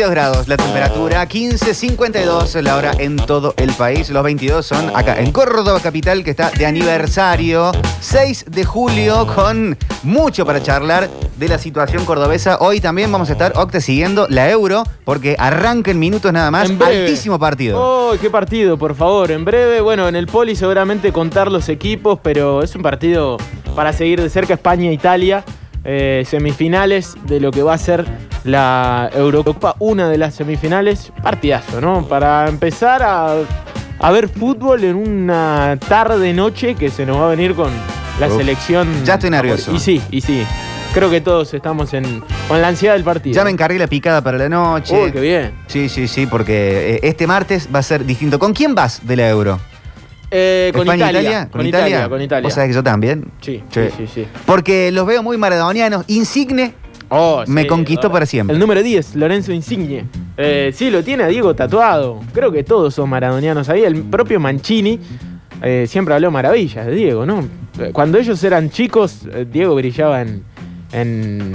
22 grados la temperatura, 15.52 la hora en todo el país. Los 22 son acá en Córdoba Capital, que está de aniversario. 6 de julio, con mucho para charlar de la situación cordobesa. Hoy también vamos a estar, Octe, siguiendo la Euro, porque arranca en minutos nada más. En breve. Altísimo partido. ¡Oh, qué partido, por favor! En breve, bueno, en el Poli seguramente contar los equipos, pero es un partido para seguir de cerca España-Italia. Eh, semifinales de lo que va a ser la Eurocopa, una de las semifinales. Partidazo, ¿no? Para empezar a, a ver fútbol en una tarde-noche que se nos va a venir con la Uf, selección. ya estoy nervioso. Y sí, y sí. Creo que todos estamos en, con la ansiedad del partido. Ya me encargué la picada para la noche. Uy, qué bien. Sí, sí, sí, porque eh, este martes va a ser distinto. ¿Con quién vas de la Euro? Eh, con ¿España, Italia, Con Italia, con Italia. ¿Vos sabés que yo también? Sí, Sí. sí, sí. Porque los veo muy maradonianos. Insigne Oh, me sí, conquistó oh. para siempre. El número 10, Lorenzo Insigne. Eh, sí, lo tiene a Diego tatuado. Creo que todos son maradonianos ahí. El propio Mancini eh, siempre habló maravillas de Diego, ¿no? Cuando ellos eran chicos, Diego brillaba en, en,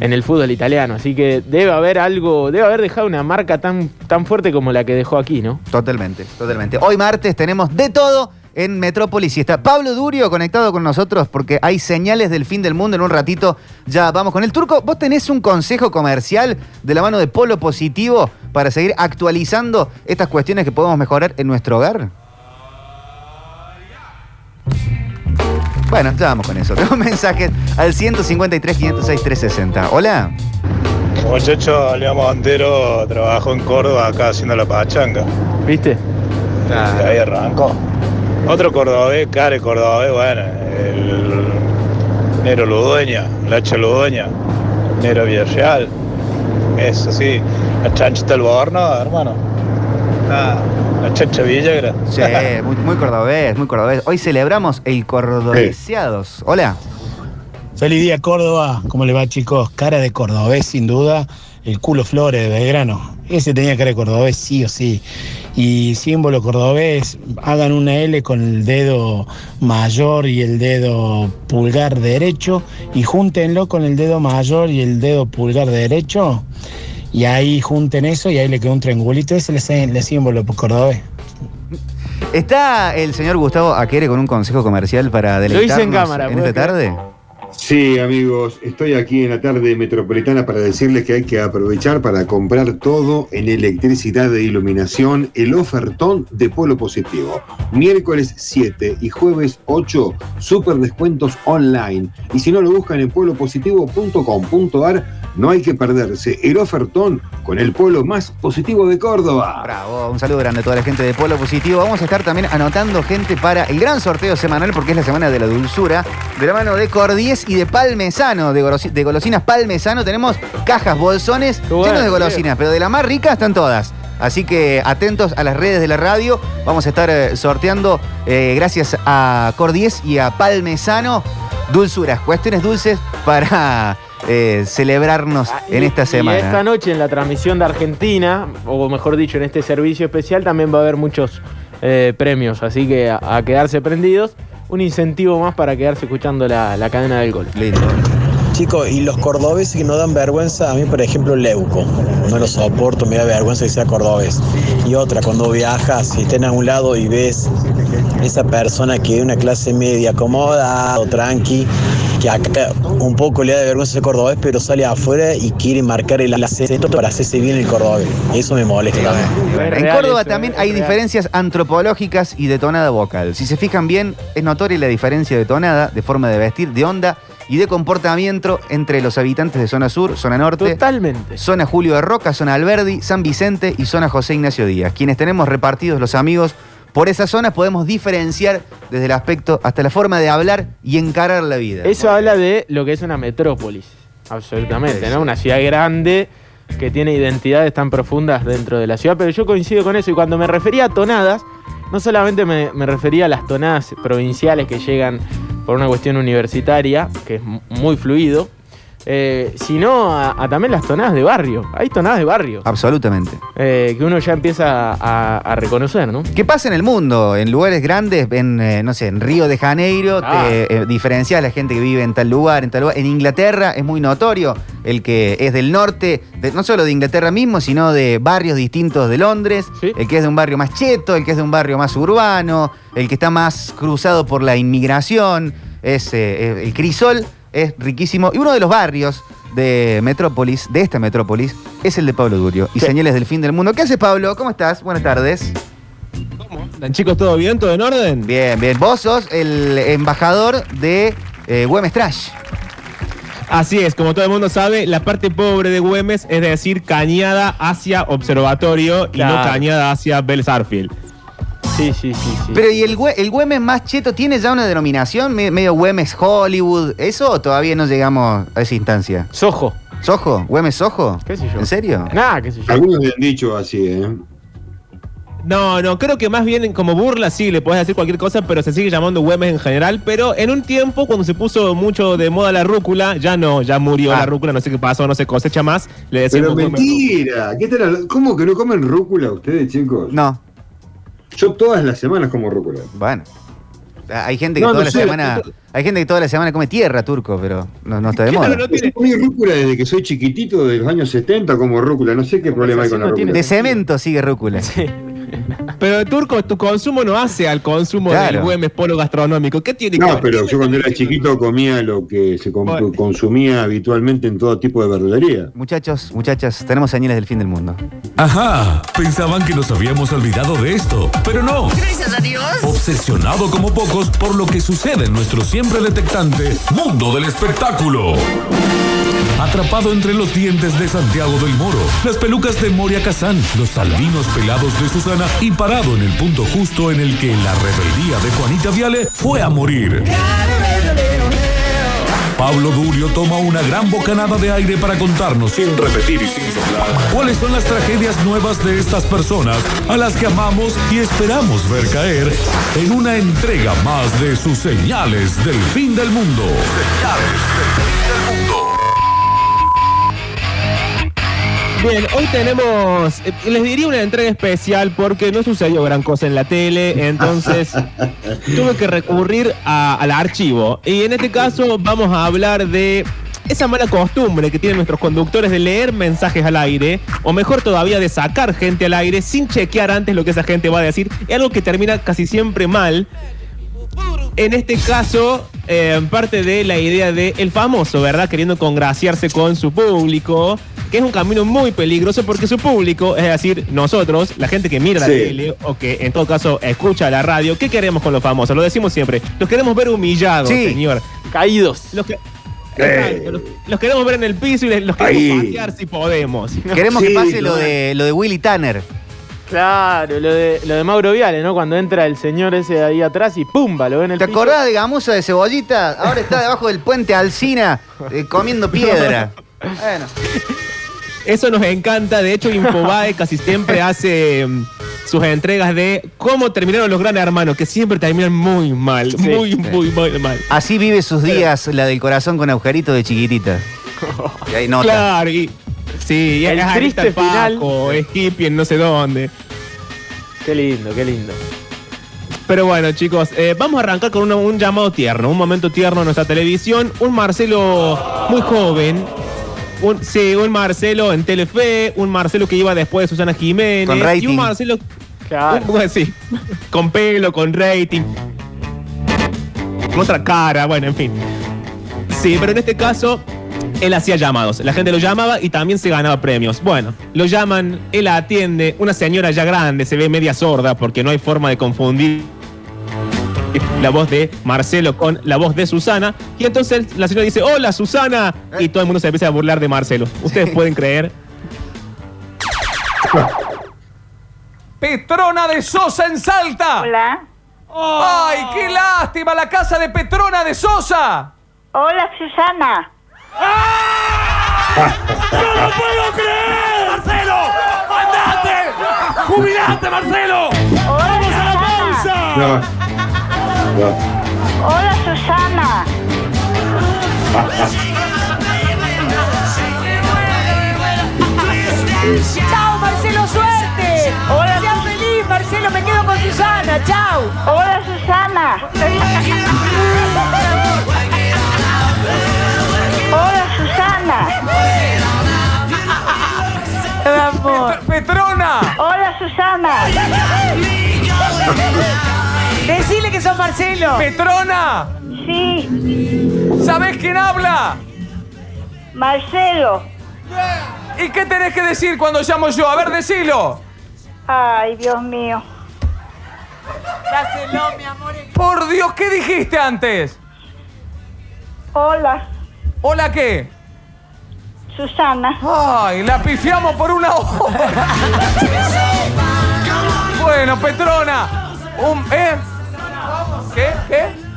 en el fútbol italiano. Así que debe haber algo, debe haber dejado una marca tan, tan fuerte como la que dejó aquí, ¿no? Totalmente, totalmente. Hoy martes tenemos de todo en Metrópolis y está Pablo Durio conectado con nosotros porque hay señales del fin del mundo. En un ratito ya vamos con el turco. ¿Vos tenés un consejo comercial de la mano de Polo Positivo para seguir actualizando estas cuestiones que podemos mejorar en nuestro hogar? Bueno, ya vamos con eso. Tengo mensajes al 153 506 360. Hola. Muchacho, León Montero trabajó en Córdoba acá haciendo la pachanga. ¿Viste? Ahí arrancó. Otro cordobés, Care cordobés, bueno, el Nero Ludueña, Lacha Ludueña, Nero Villarreal. Eso sí, la chanchita del Borno, hermano. Ah, la chancha Villagra. Sí, muy, muy cordobés, muy cordobés. Hoy celebramos el cordobeseados. Hola. Feliz día Córdoba, ¿cómo le va chicos? Cara de cordobés sin duda, el culo Flores de Belgrano. Ese tenía cara de cordobés sí o sí. Y símbolo cordobés, hagan una L con el dedo mayor y el dedo pulgar derecho y júntenlo con el dedo mayor y el dedo pulgar derecho. Y ahí junten eso y ahí le queda un triangulito. Ese es el, símbolo cordobés. ¿Está el señor Gustavo Aquere con un consejo comercial para hice en deleitarnos cámara, en ¿puedo esta tarde? Sí, amigos, estoy aquí en la tarde metropolitana para decirles que hay que aprovechar para comprar todo en electricidad e iluminación, el ofertón de Polo Positivo. Miércoles 7 y jueves 8, super descuentos online. Y si no lo buscan en polopositivo.com.ar, no hay que perderse el ofertón con el polo más positivo de Córdoba. Bravo, un saludo grande a toda la gente de Polo Positivo. Vamos a estar también anotando gente para el gran sorteo semanal porque es la semana de la dulzura. De la mano de Cordies y de Palmesano, de, golosi- de golosinas Palmesano, tenemos cajas, bolsones bueno, llenos de golosinas, pero de la más rica están todas. Así que atentos a las redes de la radio. Vamos a estar eh, sorteando, eh, gracias a Cordies y a Palmesano, dulzuras, cuestiones dulces para eh, celebrarnos Ah, en esta Y semana. esta noche en la transmisión de Argentina, o mejor dicho, en este servicio especial, también va a haber muchos eh, premios. Así que a, a quedarse prendidos. Un incentivo más para quedarse escuchando la, la cadena del gol. Lindo. Chicos, y los cordobeses que no dan vergüenza, a mí por ejemplo Leuco, no lo soporto, me da vergüenza que sea cordobés. Y otra, cuando viajas, si estás a un lado y ves esa persona que de una clase media acomodada o tranqui, que acá un poco le da de vergüenza ser cordobés, pero sale afuera y quiere marcar el acento para hacerse bien el cordobés. Eso me molesta también. En Córdoba también hay diferencias antropológicas y de tonada vocal. Si se fijan bien, es notoria la diferencia de tonada, de forma de vestir, de onda y de comportamiento entre los habitantes de zona sur, zona norte, Totalmente. zona Julio de Roca, zona Alberdi, San Vicente y zona José Ignacio Díaz. Quienes tenemos repartidos los amigos por esas zonas podemos diferenciar desde el aspecto hasta la forma de hablar y encarar la vida. Eso habla de lo que es una metrópolis. Absolutamente, Sí, ¿no? Una ciudad grande que tiene identidades tan profundas dentro de la ciudad. Pero yo coincido con eso. Y cuando me refería a tonadas, no solamente me, me refería a las tonadas provinciales que llegan por una cuestión universitaria, que es mu- muy fluido, eh, sino a, a también las tonadas de barrio. Hay tonadas de barrio Absolutamente. eh, que uno ya empieza a, a reconocer, ¿no? ¿Qué pasa en el mundo? En lugares grandes, en, eh, no sé, en Río de Janeiro, Ah. te diferencias a la gente que vive en tal lugar, en tal lugar. En Inglaterra es muy notorio. el que es del norte, de- no solo de Inglaterra mismo, sino de barrios distintos de Londres, Sí. el que es de un barrio más cheto, el que es de un barrio más urbano, el que está más cruzado por la inmigración, es el Crisol, es riquísimo. Y uno de los barrios de Metrópolis, de esta Metrópolis, es el de Pablo Durio. Y Sí. señales del fin del mundo. ¿Qué haces, Pablo? ¿Cómo estás? Buenas tardes. ¿Andan, chicos, todo bien? ¿Todo en orden? Bien, bien. Vos sos el embajador de eh, Güemes Trash. Así es, como todo el mundo sabe, la parte pobre de Güemes es decir, cañada hacia Observatorio y no cañada hacia Bell Sarfield. Sí, sí, sí, sí. Pero ¿y el, el Güemes más cheto tiene ya una denominación? Me- medio Güemes Hollywood. ¿Eso o todavía no llegamos a esa instancia? Sojo. ¿Sojo? ¿Güemes Sojo? ¿Qué sé yo? ¿En serio? Nada, qué sé yo. Algunos le han dicho así, ¿eh? No, no, creo que más bien como burla sí, le puedes decir cualquier cosa, pero se sigue llamando Güemes en general. Pero en un tiempo, cuando se puso mucho de moda la rúcula, ya no, ya murió Ah. la rúcula, no sé qué pasó, no se cosecha más. Le Pero decimos Güemes mentira. ¿Qué tal ¿Cómo que no comen rúcula ustedes, chicos? No. Yo todas las semanas como rúcula. Bueno. Hay gente que No, toda no la sé, semana. Hay gente que toda la semana come tierra, turco, pero no, no está de Claro, moda. no tiene- Yo comí rúcula desde que soy chiquitito, de los años 70 como rúcula. No sé qué problema hay con la rúcula. De cemento sigue rúcula. Sí. Pero Turco, tu consumo no hace al consumo Claro. del Güemes polo gastronómico. ¿Qué tiene que No, pero yo cuando era chiquito comía lo que se com- Bueno. consumía habitualmente en todo tipo de verdulería. Muchachos, muchachas, tenemos señales del fin del mundo. Ajá, pensaban que nos habíamos olvidado de esto, pero no. Gracias a Dios. Obsesionado como pocos por lo que sucede en nuestro siempre detectante mundo del espectáculo. Atrapado entre los dientes de Santiago del Moro, las pelucas de Moria Kazán, los albinos pelados de Susana y parado en el punto justo en el que la rebeldía de Juanita Viale fue a morir. Pablo Durio toma una gran bocanada de aire para contarnos, sin repetir y sin soplar, cuáles son las tragedias nuevas de estas personas a las que amamos y esperamos ver caer en una entrega más de sus señales del fin del mundo. Señales del fin del mundo. Bien, hoy tenemos, eh, les diría una entrega especial porque no sucedió gran cosa en la tele, entonces tuve que recurrir a- al archivo. Y en este caso vamos a hablar de esa mala costumbre que tienen nuestros conductores de leer mensajes al aire, o mejor todavía de sacar gente al aire sin chequear antes lo que esa gente va a decir, es algo que termina casi siempre mal. En este caso, eh, parte de la idea de el famoso, ¿verdad? Queriendo congraciarse con su público, que es un camino muy peligroso porque su público, es decir, nosotros, la gente que mira la Sí. tele o que en todo caso escucha la radio, ¿qué queremos con los famosos? Lo decimos siempre, los queremos ver humillados, Sí. señor. Caídos. Los, que- Eh. Exacto, los, los queremos ver en el piso y les- los queremos patear si podemos. Queremos que pase lo de, lo de Willy Tanner. Claro, lo de, lo de Mauro Viale, ¿no? Cuando entra el señor ese de ahí atrás y ¡pumba! Lo ve en el ¿Te piso. acordás de Gamusa de Cebollita? Ahora está debajo del puente Alcina eh, comiendo piedra. Bueno. Eso nos encanta. De hecho, Infobae casi siempre hace mm, sus entregas de cómo terminaron los grandes hermanos, que siempre terminan muy mal. Sí, muy, sí. muy, muy mal. Así vive sus días la del corazón con agujerito de chiquitita. Y ahí nota. Claro, y. Sí, y El es triste final. Paco, es hippie en no sé dónde. Qué lindo, qué lindo. Pero bueno, chicos, eh, vamos a arrancar con un llamado tierno, un momento tierno en nuestra televisión. Un Marcelo muy joven. Un, sí, un Marcelo en Telefe, un Marcelo que iba después de Susana Jiménez. Con Y un Marcelo Claro. Un- bueno, sí, con pelo, con rating. Con otra cara, bueno, en fin. Sí, pero en este caso, él hacía llamados. La gente lo llamaba y también se ganaba premios. Bueno, lo llaman, él la atiende, una señora ya grande, se ve media sorda porque no hay forma de confundir la voz de Marcelo con la voz de Susana. Y entonces la señora dice, hola Susana. Y todo el mundo se empieza a burlar de Marcelo. ¿Ustedes pueden creer? Petrona de Sosa en Salta. Hola. ¡Ay, qué lástima la casa de Petrona de Sosa! Hola, Susana. ¡No lo puedo creer! ¡Marcelo! ¡Andate! ¡Jubilate, Marcelo! Hola, Susana. No. No. Hola, Susana. ¡Chao, Marcelo, suerte! Hola. ¡Seas feliz, Marcelo! ¡Me quedo con Susana! ¡Chao! Hola, Susana. Petrona. Amor. Petrona. Hola, Susana. Decile que sos Marcelo. Petrona. Sí. ¿Sabés quién habla? Marcelo. ¿Y qué tenés que decir cuando llamo yo? A ver, decilo. Ay, Dios mío. Mi amor. Por Dios, ¿qué dijiste antes? Hola. ¿Hola qué? Susana. Ay, la pifiamos por una hora. bueno, Petrona. Un, ¿Eh? ¿Qué? ¿Qué?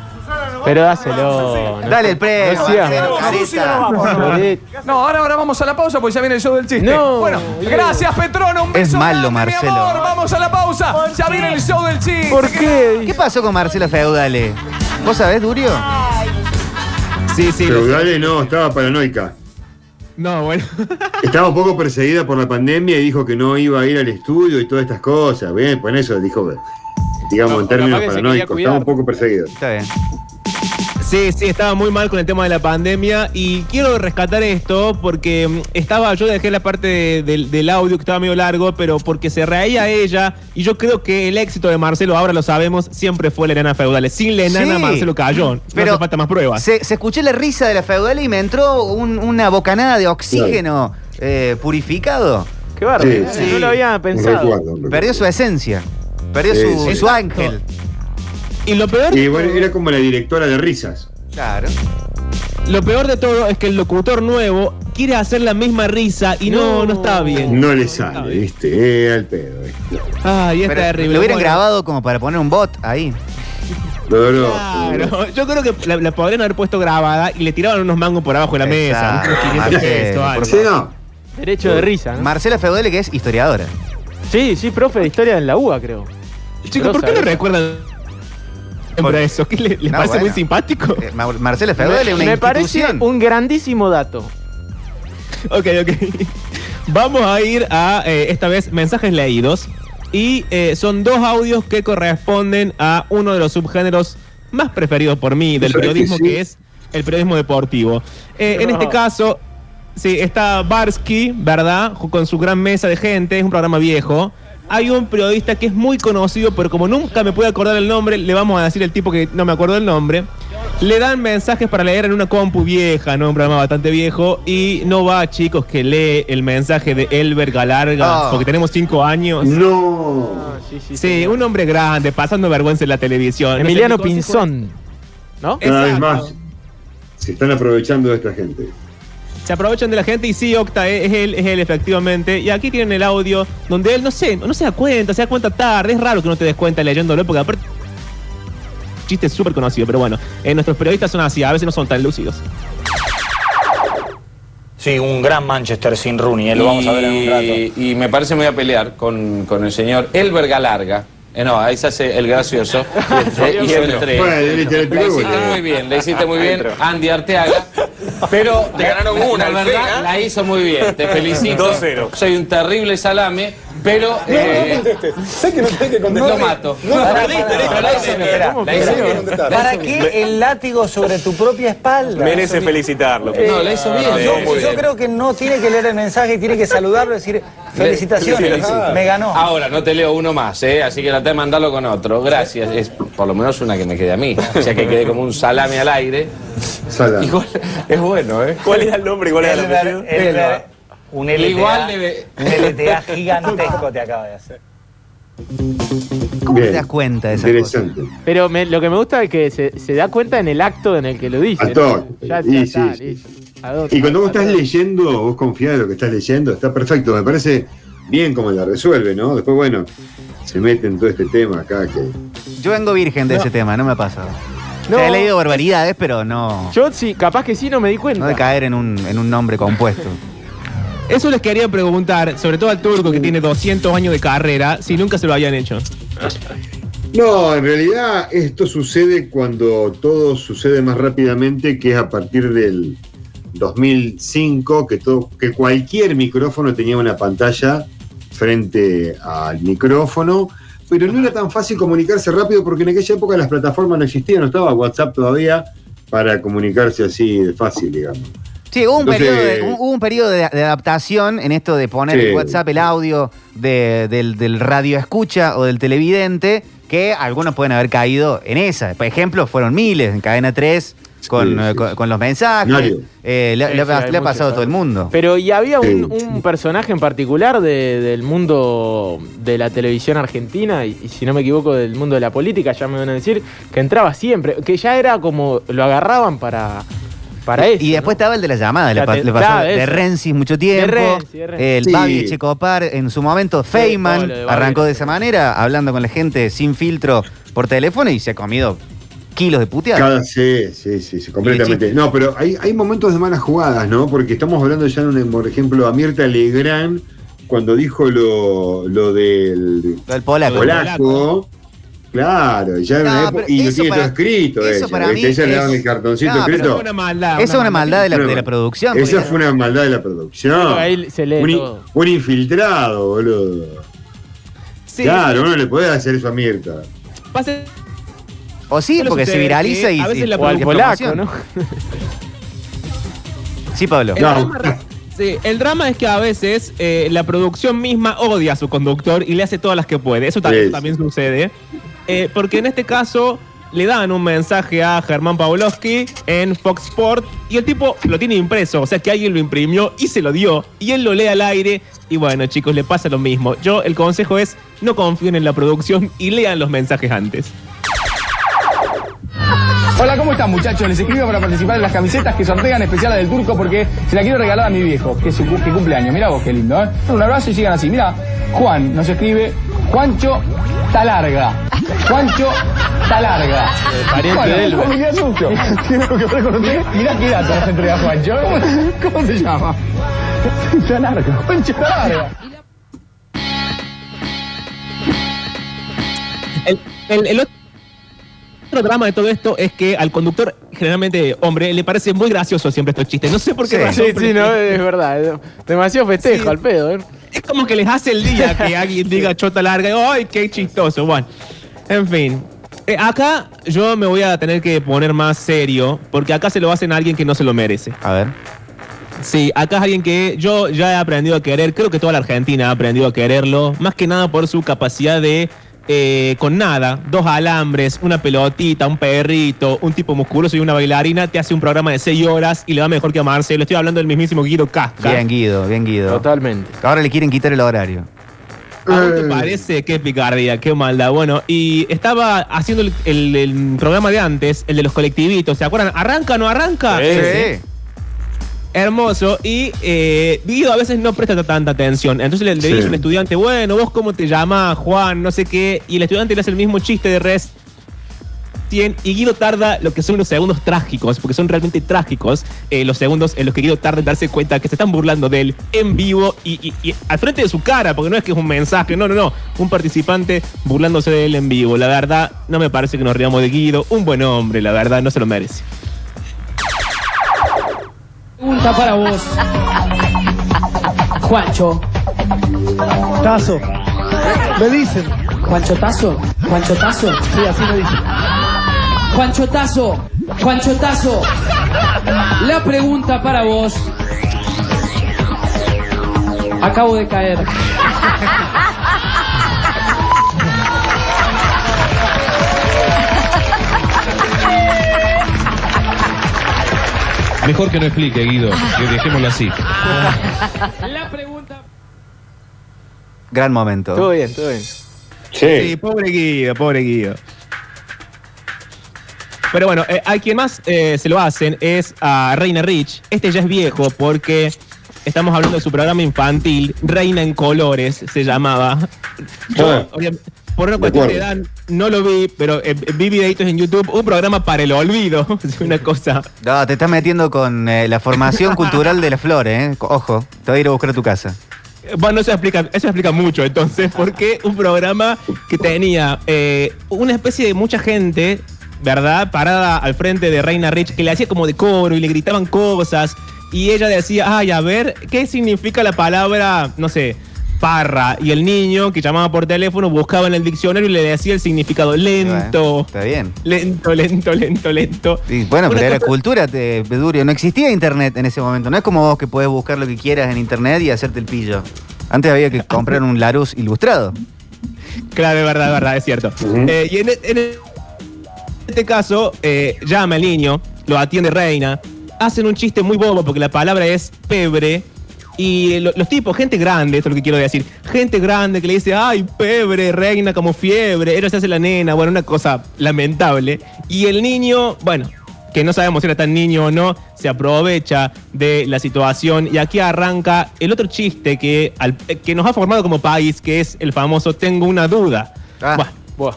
Pero dáselo. no Dale el premio, no seas- Marcelo, careta. No, ahora, ahora vamos a la pausa porque ya viene el show del chiste. No, bueno, gracias Petrona, un Es beso malo, grande, mi Marcelo. amor. Vamos a la pausa. Ya viene el show del chiste. ¿Por qué? ¿Qué pasó con Marcelo Feudale? ¿Vos sabés, Durio? Sí, sí. Pero dale, no, estaba paranoica. No, bueno. Estaba un poco perseguida por la pandemia y dijo que no iba a ir al estudio y todas estas cosas. Bien, pues eso dijo, digamos, No, en términos paranoicos. Estaba un poco perseguido. Está bien. Sí, sí, estaba muy mal con el tema de la pandemia y quiero rescatar esto porque mm, estaba, yo dejé la parte de- del, del audio que estaba medio largo, pero porque se reía ella y yo creo que el éxito de Marcelo, ahora lo sabemos, siempre fue la enana feudal. Sin la enana, Sí. Marcelo cayó. No Pero hace falta más pruebas. Se, se escuché la risa de la feudale y me entró un- una bocanada de oxígeno eh, purificado. Qué bárbaro. Sí. No lo había pensado. recuerdo, un recuerdo. Perdió su esencia. Perdió Sí, su, sí. su ángel. Y lo peor, Y bueno, era como la directora de risas. Claro. lo peor de todo es que el locutor nuevo quiere hacer la misma risa y no, No. no está bien. No le sale, ¿viste? Eh, al pedo. eh. Ay, es Pero terrible. Lo hubieran Bueno, grabado como para poner un bot ahí. Doloroso. Claro, yo creo que la, la podrían haber puesto grabada y le tiraban unos mangos por abajo de la mesa. Exacto. unos 500 Marcelo, pesos, por algo. Sí, no. Derecho de risa, ¿no? Marcela Feudale, que es historiadora. Sí, sí, profe de historia en la UBA, creo. Chicos, ¿por qué no ¿eh? recuerdan siempre eso? ¿Qué le- No, parece muy simpático? Eh, Ma- Marcela Feudale, Me, una me parece institución. un grandísimo dato. Ok, ok. Vamos a ir a, eh, esta vez, mensajes leídos. Y eh, son dos audios que corresponden a uno de los subgéneros más preferidos por mí del ¿Sabes que periodismo, sí? que es el periodismo deportivo. Eh, En este caso, sí, está Barsky, ¿verdad? Con su gran mesa de gente, es un programa viejo. Hay un periodista que es muy conocido, pero como nunca me puedo acordar el nombre, le vamos a decir el tipo que no me acuerdo el nombre. Le dan mensajes para leer en una compu vieja, ¿no? Un programa bastante viejo. Y no va, chicos, que lee el mensaje de Elber Galarga, Ah. porque tenemos cinco años. No. sí, sí, Sí, un hombre grande, pasando vergüenza en la televisión. Emiliano Pinzón. ¿No? Cada vez más se están aprovechando de esta gente. Se aprovechan de la gente y sí, Octa, es es él, es él efectivamente. Y aquí tienen el audio donde él, no sé, no se da cuenta, se da cuenta tarde. Es raro que no te des cuenta leyéndolo, porque aparte. Chiste súper conocido, pero bueno, eh, nuestros periodistas son así, a veces no son tan lúcidos. Sí, un gran Manchester sin Rooney, eh, lo vamos a ver en un rato. Y me parece me voy a pelear con, con el señor Elber Galarga. Eh, no, ahí se hace el gracioso. Hizo el tres. Bueno, le- le- le- La hiciste le- muy bien, la hiciste muy bien, Andy Arteaga. Pero Te ganaron la- una, La verdad, Pega. la hizo muy bien. Te felicito. 2-0. Soy un terrible salame, pero. eh, Sé que no tenés que Lo mato. La hice bien. ¿Para qué el látigo sobre tu propia espalda? Merece felicitarlo. Eh, No, la hizo bien. yo, yo creo que no tiene que leer el mensaje, tiene que saludarlo y decir felicitaciones, me ganó. Ahora, no te leo uno más, ¿eh? así que traté de mandarlo con otro. Gracias. Es por lo menos una que me quede a mí. O sea que quedé como un salame al aire. Sala. Igual, es bueno, ¿eh? ¿Cuál era el nombre cuál era el apellido? Un LTA, Igual debe- un LTA gigantesco te acaba de hacer. ¿Cómo Bien. te das cuenta de cosas? Interesante. Pero me- lo que me gusta es que se, se da cuenta en el acto en el que lo dice. Al ¿no? Ya, Y ya sí, está, sí. listo. ¿A dónde? Y cuando vos estás leyendo, vos confías de lo que estás leyendo, está perfecto. Me parece bien como la resuelve, ¿no? Después, bueno, se mete en todo este tema acá que. Yo vengo virgen de ese tema, no me ha pasado. No. O sea, he leído barbaridades, pero no, Yo sí, capaz que sí, no me di cuenta. no de caer en un, en un nombre compuesto. Eso les quería preguntar, sobre todo al turco que tiene 200 años de carrera, si nunca se lo habían hecho. No, en realidad esto sucede cuando todo sucede más rápidamente, que es a partir del 2005, que, todo, que cualquier micrófono tenía una pantalla frente al micrófono, pero no era tan fácil comunicarse rápido porque en aquella época las plataformas no existían, no estaba WhatsApp todavía para comunicarse así de fácil, digamos. Sí, hubo un, Entonces- periodo, de, hubo un periodo de, de adaptación en esto de poner Sí. en WhatsApp el audio de- del, del radio escucha o del televidente, que algunos pueden haber caído en esa. Por ejemplo, fueron miles en cadena 3 con, Sí, sí, con, con los mensajes. Eh, le, Sí, le- sí, hay le ha pasado a todo el mundo. Pero y había un, personaje en particular de- del mundo de la televisión argentina, y, y si no me equivoco del mundo de la política, ya me van a decir, que entraba siempre, que ya era como lo agarraban para, para eso. y después estaba el de la llamada, le, La le pasó claro, de. Rensis mucho tiempo. Renzi, de Renzi. El Sí. Babi Echecopar en su momento, Feynman de arrancó de esa manera, hablando con la gente sin filtro por teléfono y se ha comido kilos de puteadas. Cada, sí, sí, sí, sí, completamente. No, pero hay, hay momentos de malas jugadas, ¿no? Porque estamos hablando ya, de un- por ejemplo, a Mirta Legrand, cuando dijo lo, lo del Lo del polaco. polaco. Claro, ya era No, una época- y lo eso tiene para- todo escrito. eso ella, para mí Ella le daban es- el cartoncito No, escrito. Fue una maldad. Esa es una maldad de la, de la producción. Esa fue una maldad de la producción. Ahí se lee un, in- todo. un infiltrado, boludo. Sí, claro, uno le puede hacer eso a Mirta. O sí, porque se viraliza y, a veces y- la O al y es polaco. ¿no? Sí, Pablo. El, No. drama, sí, el drama es que a veces eh, la producción misma odia a su conductor y le hace todas las que puede. Eso también, Sí. también sucede. Eh, porque en este caso le dan un mensaje a Germán Pavlovsky en Fox Sport y el tipo lo tiene impreso. O sea que alguien lo imprimió y se lo dio. Y él lo lee al aire. Y bueno, chicos, le pasa lo mismo. Yo, el consejo es no confíen en la producción y lean los mensajes antes. Hola, ¿cómo están muchachos? Les escribo para participar en las camisetas que sortean especiales del turco porque se la quiero regalar a mi viejo, que es su que cumpleaños. Mirá vos, qué lindo, ¿eh? Un abrazo y sigan así. Mira, Juan nos escribe, Juancho Talarga. Juancho Talarga. pariente Bueno, de él, familiar suyo. ¿Tiene algo que ver con usted? Mirá qué dato nos entrega Juancho. ¿Cómo, cómo se llama? Talarga. Juancho Talarga. El, el- el otro drama de todo esto es que al conductor, generalmente hombre, le parece muy gracioso siempre estos chistes. No sé por qué Sí, razón, sí, sí, no, es verdad. Demasiado festejo Sí. al pedo, ¿eh? Es como que les hace el día que alguien diga chota larga. y, ¡Ay, qué chistoso! Bueno, en fin. Eh, acá yo me voy a tener que poner más serio, porque acá se lo hacen a alguien que no se lo merece. A ver. Sí, acá es alguien que yo ya he aprendido a querer, creo que toda la Argentina ha aprendido a quererlo, más que nada por su capacidad de, eh, con nada, dos alambres, una pelotita, un perrito, un tipo musculoso y una bailarina, te hace un programa de seis horas y le va mejor que a Marcelo. Estoy hablando del mismísimo Guido Casca. Bien, Guido, bien, Guido. Totalmente. Ahora le quieren quitar el horario. ¿A vos te parece? Qué picardía, qué maldad. Bueno, y estaba haciendo el, el- el programa de antes, el de los colectivitos, ¿se acuerdan? ¿Arranca o no arranca? Sí. Hermoso. Y eh, Guido a veces no presta tanta atención. Entonces le, le Sí. dice a un estudiante, bueno, vos cómo te llamas, Juan, no sé qué. Y el estudiante le hace el mismo chiste de res. Y Guido tarda lo que son unos segundos trágicos, porque son realmente trágicos eh, los segundos en los que Guido tarda en darse cuenta que se están burlando de él en vivo y, y- y al frente de su cara, porque no es que es un mensaje, no, no, no. Un participante burlándose de él en vivo. La verdad, no me parece que nos riamos de Guido. Un buen hombre, la verdad, no se lo merece. Pregunta para vos. Juancho. Tazo. Me dicen. Juancho Tazo. Juancho Tazo. Sí, así me dicen. Juancho Tazo. Juancho Tazo. La pregunta para vos. Acabo de caer. Mejor que no explique, Guido, que dejémoslo así. La pregunta. Gran momento. Todo bien, todo bien. Sí, pobre Guido, pobre Guido. Pero bueno, eh, a quien más eh, se lo hacen es a Reina Rich. Este ya es viejo porque estamos hablando de su programa infantil, Reina en Colores, se llamaba. Yo, Ah. Por una cuestión de edad, no lo vi, pero eh, vi videitos en YouTube. Un programa para el olvido. Es una cosa. No, te estás metiendo con eh, la formación cultural de la flor, ¿eh? Ojo, te voy a ir a buscar a tu casa. Bueno, eso explica, eso explica mucho entonces, porque un programa que tenía eh, una especie de mucha gente, ¿verdad? Parada al frente de Reina Rich, que le hacía como de coro y le gritaban cosas, y ella decía, ay, a ver, ¿qué significa la palabra, no sé, Parra. Y el niño que llamaba por teléfono buscaba en el diccionario y le decía el significado. Lento. Está bien. Lento, lento, lento, lento. Y bueno, Una pero era cultura, te, Bedurio. No existía internet en ese momento. No es como vos que podés buscar lo que quieras en internet y hacerte el pillo. Antes había que comprar un Larus ilustrado. Claro, es verdad, es verdad, es cierto. Eh, y en, en este caso, eh, llama el niño, lo atiende Reina, hacen un chiste muy bobo porque la palabra es pebre. Y lo- los tipos, gente grande, esto es lo que quiero decir, gente grande que le dice, ay, pebre, reina, como fiebre, ella se hace la nena, bueno, una cosa lamentable. Y el niño, bueno, que no sabemos si era tan niño o no, se aprovecha de la situación. Y aquí arranca el otro chiste que, al- que nos ha formado como país, que es el famoso Tengo una duda. Buah.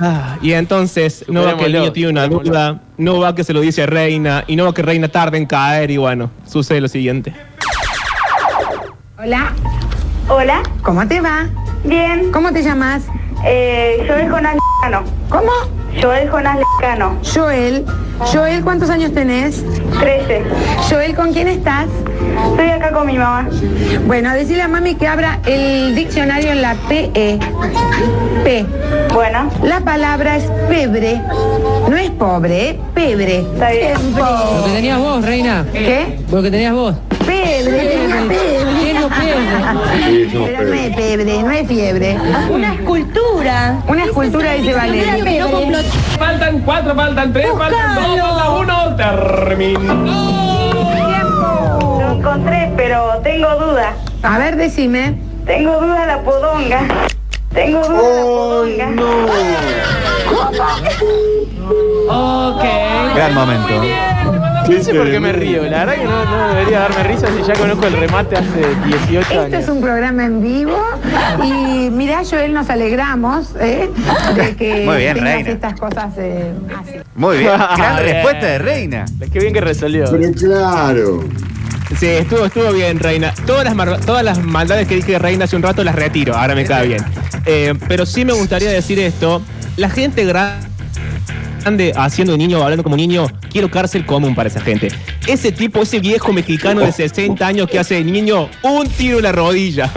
Ah, y entonces, no va que el niño tiene una duda, no va que se lo dice a Reina, y no va que Reina tarde en caer, y bueno, sucede lo siguiente. Hola. Hola. ¿Cómo te va? Bien. ¿Cómo te llamas? Eh, Joel Jonás Lecano. ¿Cómo? Joel Jonás Lecano. Joel. Joel, ¿cuántos años tenés? Trece. Joel, ¿con quién estás? Estoy acá con mi mamá. Bueno, decirle a mami que abra el diccionario en la PE. P. Bueno. La palabra es pebre. No es pobre, ¿eh? Pebre. Está bien. Lo que tenías vos, reina. ¿Qué? Lo que tenías vos. Pebre, tenía pebre. Sí, somos Pero no es pebre, no es fiebre. Una escultura. Una escultura, dice Valeria. Faltan cuatro, faltan tres, faltan dos, falta uno. Terminó. Lo encontré, pero tengo duda. A ver, decime. Tengo duda de la podonga. Tengo duda de la podonga. Ok. Gran momento. No sé por qué me río. La verdad que no, no debería darme risa si ya conozco el remate hace 18 Esto años. es un programa en vivo y mirá, Joel, nos alegramos ¿eh? de que Muy bien, tengas Reina. estas cosas eh, así. Muy bien. Gran respuesta de Reina. Qué bien que resolvió. Pero claro. Sí, estuvo, estuvo bien, Reina. Todas las, mar- todas las maldades que dije de Reina hace un rato las retiro, ahora me cae bien. Eh, pero sí me gustaría decir esto. La gente grande haciendo de niño, hablando como niño, quiero cárcel común para esa gente. Ese tipo, ese viejo mexicano de 60 años que hace de niño un tiro en la rodilla.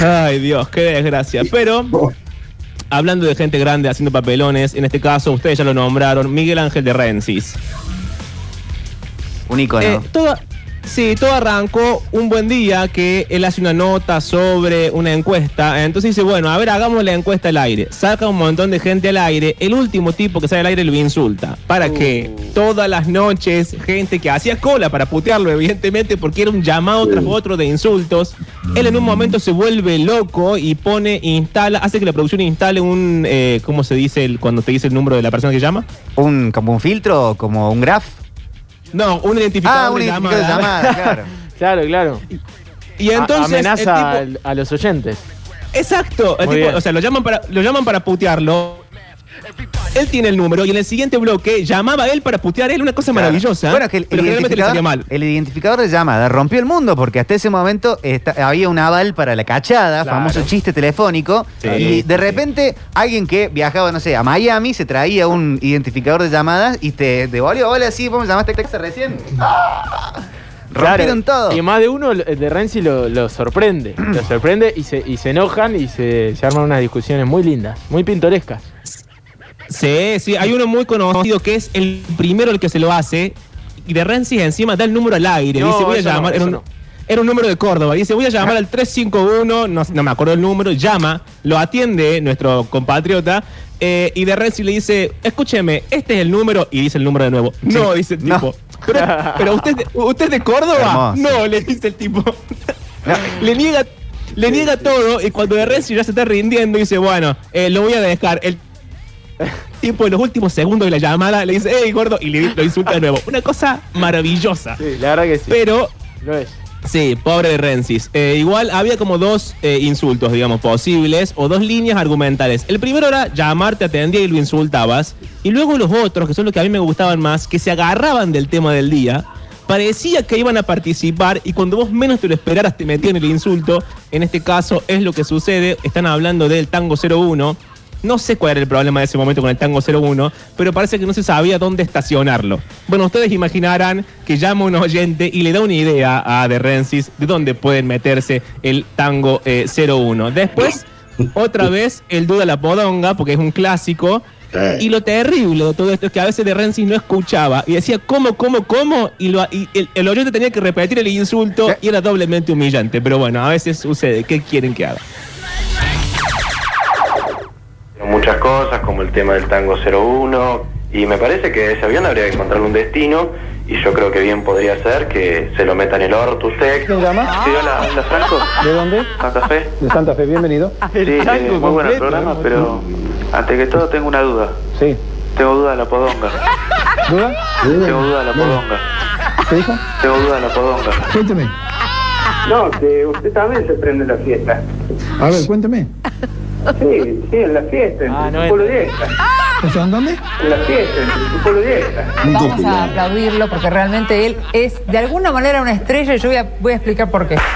Ay, Dios, qué desgracia. Pero, hablando de gente grande haciendo papelones, en este caso, ustedes ya lo nombraron, Miguel Ángel de Rensis. Un icono. Eh, todo, sí, todo arrancó un buen día que él hace una nota sobre una encuesta. Entonces dice, bueno, a ver, hagamos la encuesta al aire. Saca un montón de gente al aire. El último tipo que sale al aire lo insulta. ¿Para qué? Todas las noches, gente que hacía cola para putearlo, evidentemente, porque era un llamado tras otro de insultos. Él en un momento se vuelve loco y pone, instala, hace que la producción instale un, eh, ¿cómo se dice el- cuando te dice el número de la persona que llama? Un, como un filtro, como un graph. No, un identificador Ah, un de identificador de llamada. llamada, claro. Claro, claro. Y entonces A- amenaza el tipo- al- a los oyentes. Exacto. El tipo- o sea, lo llaman para, lo llaman para putearlo. Él tiene el número y en el siguiente bloque llamaba a él para putear a él, una cosa maravillosa. Bueno, es que el, pero el le identificador, mal. el identificador de llamada rompió el mundo porque hasta ese momento había un aval para la cachada, Claro. famoso chiste telefónico, Sí, y de sí, repente alguien que viajaba, no sé, a Miami se traía un identificador de llamadas y te devolvió, hola, sí, ¿cómo me llamaste Texas recién? ¡Ah! Rompieron todo. Y más de uno de Renzi lo, lo sorprende. lo sorprende y se, y se enojan y se, se arman unas discusiones muy lindas, muy pintorescas. Sí, sí, hay uno muy conocido que es el primero el que se lo hace. Y de Renzi encima da el número al aire. No, dice, voy a no, llamar. era, un, no. era un número de Córdoba. Dice, voy a llamar al 351, no, no me acuerdo el número, llama, lo atiende nuestro compatriota. eh, y de Renzi le dice, escúcheme, este es el número. Y dice el número de nuevo. No, dice el tipo. Pero, pero usted, ¿usted es de Córdoba? Hermoso. No, le dice el tipo. le niega. Le niega todo y cuando de Renzi ya se está rindiendo dice, bueno, eh, lo voy a dejar. El tipo en los últimos segundos de la llamada le dice, hey gordo, y le, lo insulta de nuevo. Una cosa maravillosa. Sí, la verdad que sí. Pero, Lo es. sí, pobre de Rensis. Eh, igual había como dos eh, insultos, digamos, posibles, o dos líneas argumentales. El primero era llamarte, atendía y lo insultabas. Y luego los otros, que son los que a mí me gustaban más, que se agarraban del tema del día. Parecía que iban a participar y cuando vos menos te lo esperaras te metían el insulto. En este caso es lo que sucede. Están hablando del Tango 01. No sé cuál era el problema de ese momento con el Tango 01, pero parece que no se sabía dónde estacionarlo. Bueno, ustedes imaginarán que llama un oyente y le da una idea a De Rensis de dónde pueden meterse el Tango eh, 01. Después, otra vez, el Duda la Podonga, porque es un clásico. Y lo terrible de todo esto es que a veces de Rensis no escuchaba y decía cómo, cómo, cómo, y, lo- y el, el oyente tenía que repetir el insulto y era doblemente humillante. Pero bueno, a veces sucede. ¿Qué quieren que haga? Muchas cosas, como el tema del tango 01, y me parece que ese avión habría que encontrarle un destino, y yo creo que bien podría ser que se lo meta en el orto usted. ¿Quién llama? Sí, hola, hola Franco. ¿De dónde? Santa Fe. De Santa Fe, bienvenido. Sí, eh, muy bueno el programa, pero ante que todo tengo una duda. Sí. Tengo duda de la podonga. ¿Duda? Tengo duda de la podonga. ¿Qué dijo? Tengo duda de la podonga. Cuénteme. No, que usted también se prende la fiesta. A ver, cuénteme. Sí, sí, en la fiesta, en Ah, no su pueblo de esta. ¿O sea, en dónde? En la fiesta, en su pueblo de esta. Vamos a aplaudirlo porque realmente él es de alguna manera una estrella y yo voy a, voy a explicar por qué.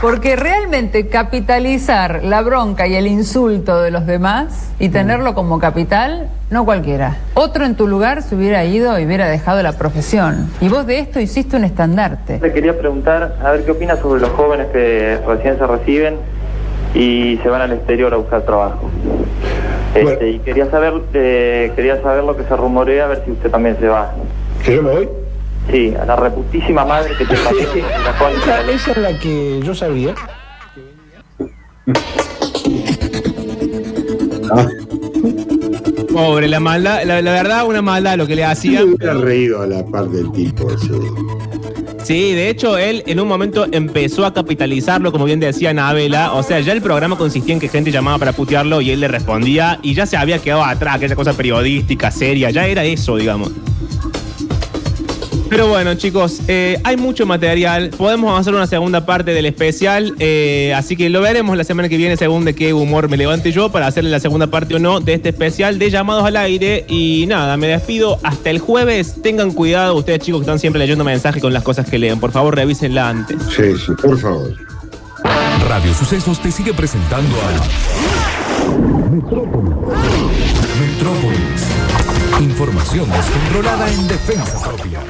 Porque realmente capitalizar la bronca y el insulto de los demás y tenerlo como capital, no cualquiera. Otro en tu lugar se hubiera ido y hubiera dejado la profesión. Y vos de esto hiciste un estandarte. Le quería preguntar, a ver qué opina sobre los jóvenes que recién se reciben y se van al exterior a buscar trabajo. Este, y quería saber, eh, quería saber lo que se rumorea, a ver si usted también se va. ¿Que yo me voy? Sí, a la reputísima madre que te parió. Esa, esa es la que yo sabía. Pobre, la maldad, la, la verdad, una maldad lo que le hacía. Me hubiera reído a la parte del tipo ese. Sí, de hecho, él en un momento empezó a capitalizarlo, como bien decía Nabela. O sea, ya el programa consistía en que gente llamaba para putearlo y él le respondía y ya se había quedado atrás, aquella cosa periodística, seria, ya era eso, digamos. Pero bueno, chicos, eh, hay mucho material. Podemos hacer una segunda parte del especial. eh, así que lo veremos la semana que viene, según de qué humor me levante yo, para hacerle la segunda parte o no de este especial de llamados al aire. Y nada, me despido hasta el jueves. Tengan cuidado, ustedes chicos que están siempre leyendo mensajes con las cosas que leen. Por favor, revísenla antes. Sí, sí, por favor. Radio Sucesos te sigue presentando a Metrópolis. Metrópolis. Información descontrolada en defensa propia.